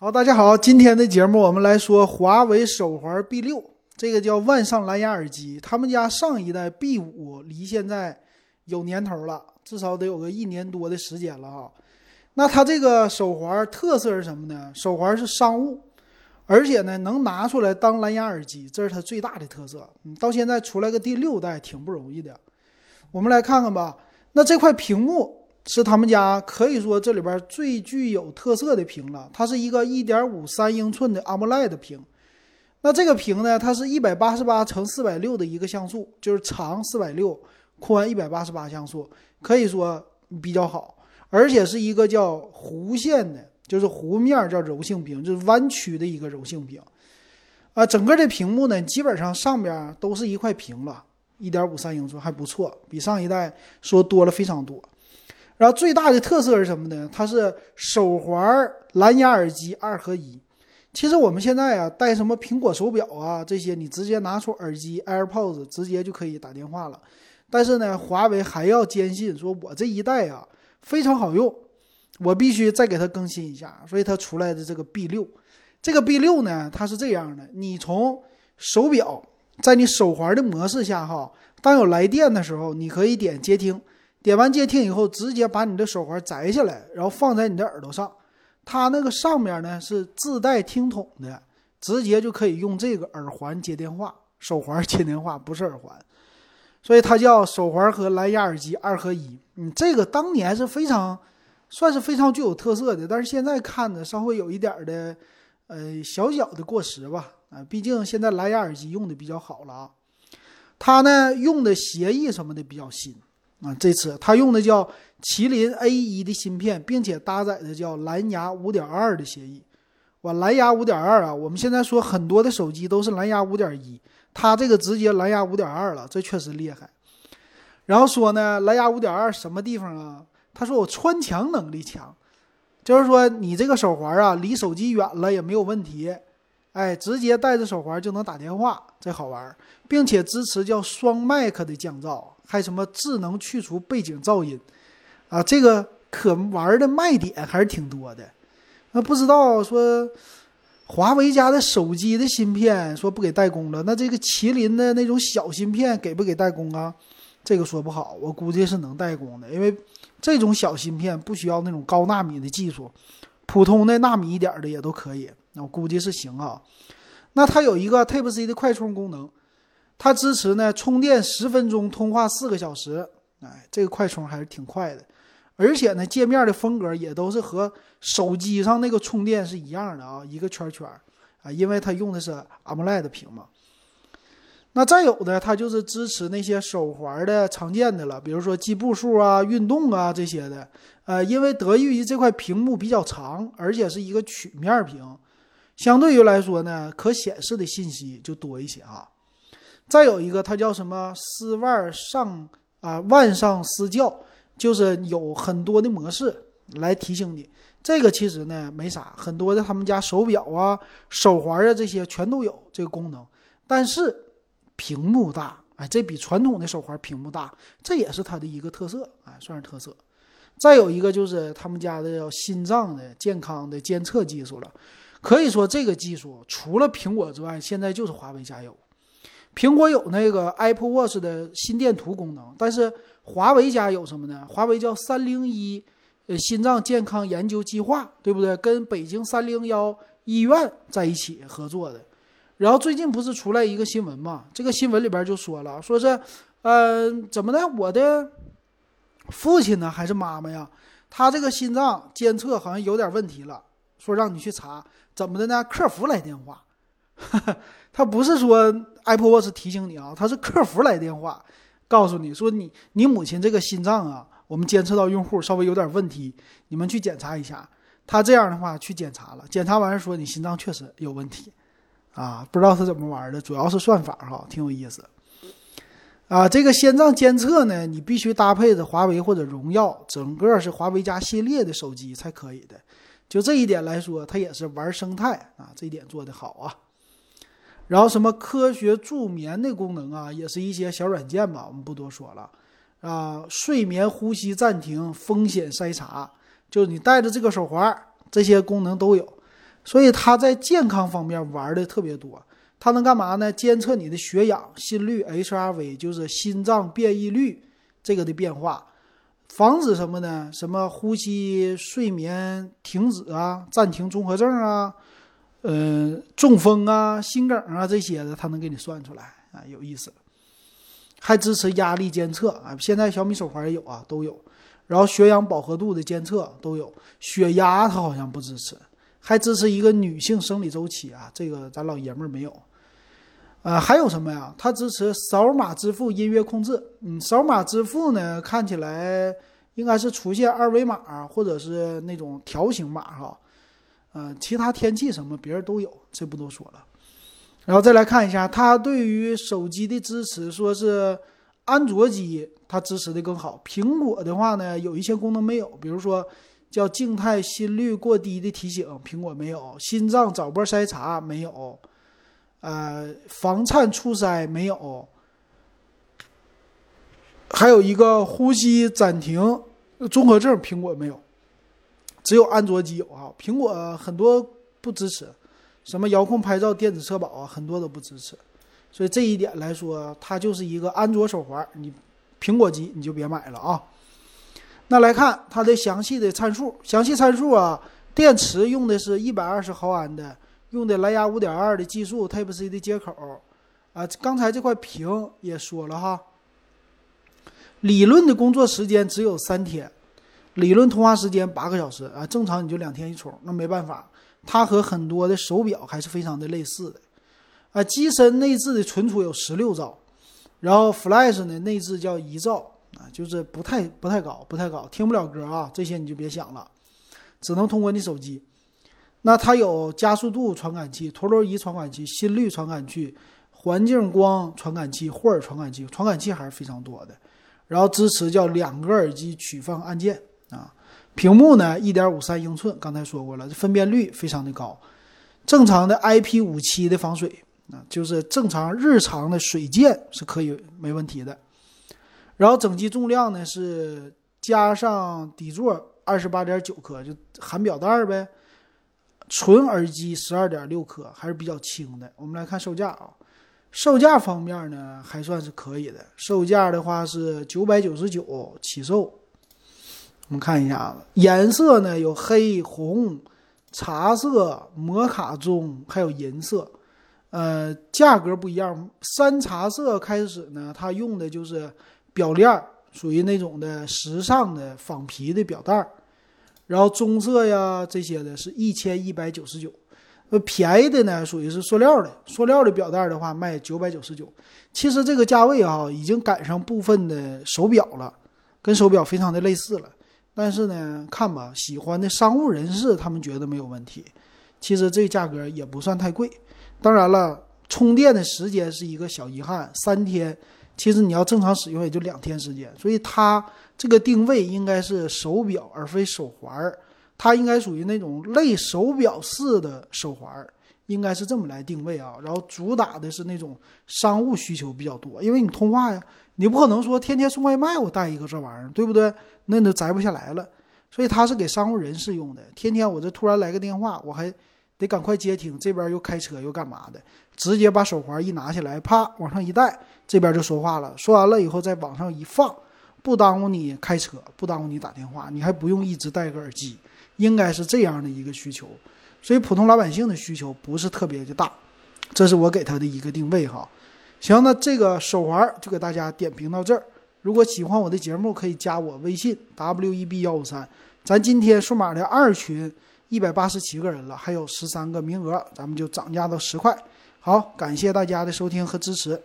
好，大家好，今天的节目我们来说华为手环 B 六，这个叫万上蓝牙耳机。他们家上一代 B 五离现在有年头了，至少得有个一年多的时间了哈。那它这个手环特色是什么呢？手环是商务，而且呢能拿出来当蓝牙耳机，这是它最大的特色。嗯，到现在出来个第六代挺不容易的。我们来看看吧。那这块屏幕。是他们家可以说这里边最具有特色的屏了，它是一个一点五三英寸的 AMOLED 屏。那这个屏呢，它是一百八十八乘四百六的一个像素，就是长四百六，宽一百八十八像素，可以说比较好。而且是一个叫弧线的，就是弧面叫柔性屏，就是弯曲的一个柔性屏。啊，整个的屏幕呢，基本上上边都是一块屏了，一点五三英寸还不错，比上一代说多了非常多。然后最大的特色是什么呢？它是手环、蓝牙耳机二合一。其实我们现在啊，戴什么苹果手表啊这些，你直接拿出耳机 AirPods，直接就可以打电话了。但是呢，华为还要坚信，说我这一代啊非常好用，我必须再给它更新一下。所以它出来的这个 B 六，这个 B 六呢，它是这样的：你从手表在你手环的模式下，哈，当有来电的时候，你可以点接听。点完接听以后，直接把你的手环摘下来，然后放在你的耳朵上。它那个上面呢是自带听筒的，直接就可以用这个耳环接电话，手环接电话不是耳环，所以它叫手环和蓝牙耳机二合一。嗯，这个当年是非常算是非常具有特色的，但是现在看着稍微有一点的呃小小的过时吧。啊，毕竟现在蓝牙耳机用的比较好了啊。它呢用的协议什么的比较新。啊，这次它用的叫麒麟 A 一的芯片，并且搭载的叫蓝牙五点二的协议。哇，蓝牙五点二啊！我们现在说很多的手机都是蓝牙五点一，它这个直接蓝牙五点二了，这确实厉害。然后说呢，蓝牙五点二什么地方啊？他说我穿墙能力强，就是说你这个手环啊，离手机远了也没有问题，哎，直接带着手环就能打电话，这好玩，并且支持叫双麦克的降噪。还什么智能去除背景噪音，啊，这个可玩的卖点还是挺多的。那不知道说华为家的手机的芯片说不给代工了，那这个麒麟的那种小芯片给不给代工啊？这个说不好，我估计是能代工的，因为这种小芯片不需要那种高纳米的技术，普通的纳米一点的也都可以。那我估计是行啊。那它有一个 Type C 的快充功能。它支持呢，充电十分钟，通话四个小时。哎，这个快充还是挺快的，而且呢，界面的风格也都是和手机上那个充电是一样的啊，一个圈圈啊，因为它用的是 AMOLED 屏嘛。那再有的，它就是支持那些手环的常见的了，比如说记步数啊、运动啊这些的。呃，因为得益于这块屏幕比较长，而且是一个曲面屏，相对于来说呢，可显示的信息就多一些啊。再有一个，它叫什么丝万上啊万上私教，就是有很多的模式来提醒你。这个其实呢没啥，很多的他们家手表啊、手环啊这些全都有这个功能。但是屏幕大，哎，这比传统的手环屏幕大，这也是它的一个特色，哎，算是特色。再有一个就是他们家的叫心脏的健康的监测技术了，可以说这个技术除了苹果之外，现在就是华为家有。苹果有那个 Apple Watch 的心电图功能，但是华为家有什么呢？华为叫三零一，呃，心脏健康研究计划，对不对？跟北京三零幺医院在一起合作的。然后最近不是出来一个新闻嘛？这个新闻里边就说了，说是，呃，怎么的？我的父亲呢，还是妈妈呀？他这个心脏监测好像有点问题了，说让你去查，怎么的呢？客服来电话。他不是说 Apple Watch 提醒你啊，他是客服来电话，告诉你说你你母亲这个心脏啊，我们监测到用户稍微有点问题，你们去检查一下。他这样的话去检查了，检查完说你心脏确实有问题，啊，不知道是怎么玩的，主要是算法哈，挺有意思。啊，这个心脏监测呢，你必须搭配着华为或者荣耀，整个是华为家系列的手机才可以的。就这一点来说，它也是玩生态啊，这一点做得好啊。然后什么科学助眠的功能啊，也是一些小软件吧，我们不多说了啊。睡眠呼吸暂停、风险筛查，就是你带着这个手环，这些功能都有。所以它在健康方面玩的特别多。它能干嘛呢？监测你的血氧、心率、HRV，就是心脏变异率这个的变化，防止什么呢？什么呼吸、睡眠停止啊、暂停综合症啊，呃，中风啊、心梗啊这些的，它能给你算出来啊，有意思。还支持压力监测啊，现在小米手环也有啊，都有。然后血氧饱和度的监测都有，血压它好像不支持，还支持一个女性生理周期啊，这个咱老爷们儿没有。呃，还有什么呀？它支持扫码支付、音乐控制。嗯，扫码支付呢，看起来应该是出现二维码或者是那种条形码哈。呃，其他天气什么别人都有，这不多说了。然后再来看一下，它对于手机的支持，说是安卓机它支持的更好。苹果的话呢，有一些功能没有，比如说叫静态心率过低的提醒，苹果没有；心脏早波筛查没有。呃，房颤促塞没有，还有一个呼吸暂停综合症，苹果没有，只有安卓机有啊。苹果很多不支持，什么遥控拍照、电子车保啊，很多都不支持。所以这一点来说，它就是一个安卓手环，你苹果机你就别买了啊。那来看它的详细的参数，详细参数啊，电池用的是一百二十毫安的。用的蓝牙五点二的技术，Type C 的接口，啊，刚才这块屏也说了哈，理论的工作时间只有三天，理论通话时间八个小时啊，正常你就两天一充，那没办法，它和很多的手表还是非常的类似的，啊，机身内置的存储有十六兆，然后 Flash 呢内置叫一兆啊，就是不太不太高，不太高，听不了歌啊，这些你就别想了，只能通过你手机。那它有加速度传感器、陀螺仪传感器、心率传感器、环境光传感器、霍尔传感器，传感器还是非常多的。然后支持叫两个耳机取放按键，屏幕呢一点五三英寸，刚才说过了，分辨率非常的高，正常的 IP 五七的防水啊，就是正常日常的水溅是可以没问题的。然后整机重量呢是加上底座二十八点九克，就含表带呗。纯耳机十二点六克还是比较轻的。我们来看售价啊，售价方面呢还算是可以的。售价的话是九百九十九起售。我们看一下子，颜色呢有黑、红、茶色、摩卡棕，还有银色。呃，价格不一样。山茶色开始呢，它用的就是表链，属于那种的时尚的仿皮的表带儿。然后棕色呀这些的是一千一百九十九，呃便宜的呢属于是塑料的，塑料的表带的话卖九百九十九。其实这个价位啊已经赶上部分的手表了，跟手表非常的类似了。但是呢看吧，喜欢的商务人士他们觉得没有问题。其实这价格也不算太贵。当然了，充电的时间是一个小遗憾，三天。其实你要正常使用也就两天时间，所以它。这个定位应该是手表而非手环儿，它应该属于那种类手表式的手环儿，应该是这么来定位啊。然后主打的是那种商务需求比较多，因为你通话呀，你不可能说天天送外卖我带一个这玩意儿，对不对？那都摘不下来了。所以它是给商务人士用的。天天我这突然来个电话，我还得赶快接听，这边又开车又干嘛的，直接把手环一拿起来，啪往上一戴，这边就说话了。说完了以后再往上一放。不耽误你开车，不耽误你打电话，你还不用一直戴个耳机，应该是这样的一个需求。所以普通老百姓的需求不是特别的大，这是我给他的一个定位哈。行，那这个手环就给大家点评到这儿。如果喜欢我的节目，可以加我微信 w e b 幺五三。咱今天数码的二群一百八十七个人了，还有十三个名额，咱们就涨价到十块。好，感谢大家的收听和支持。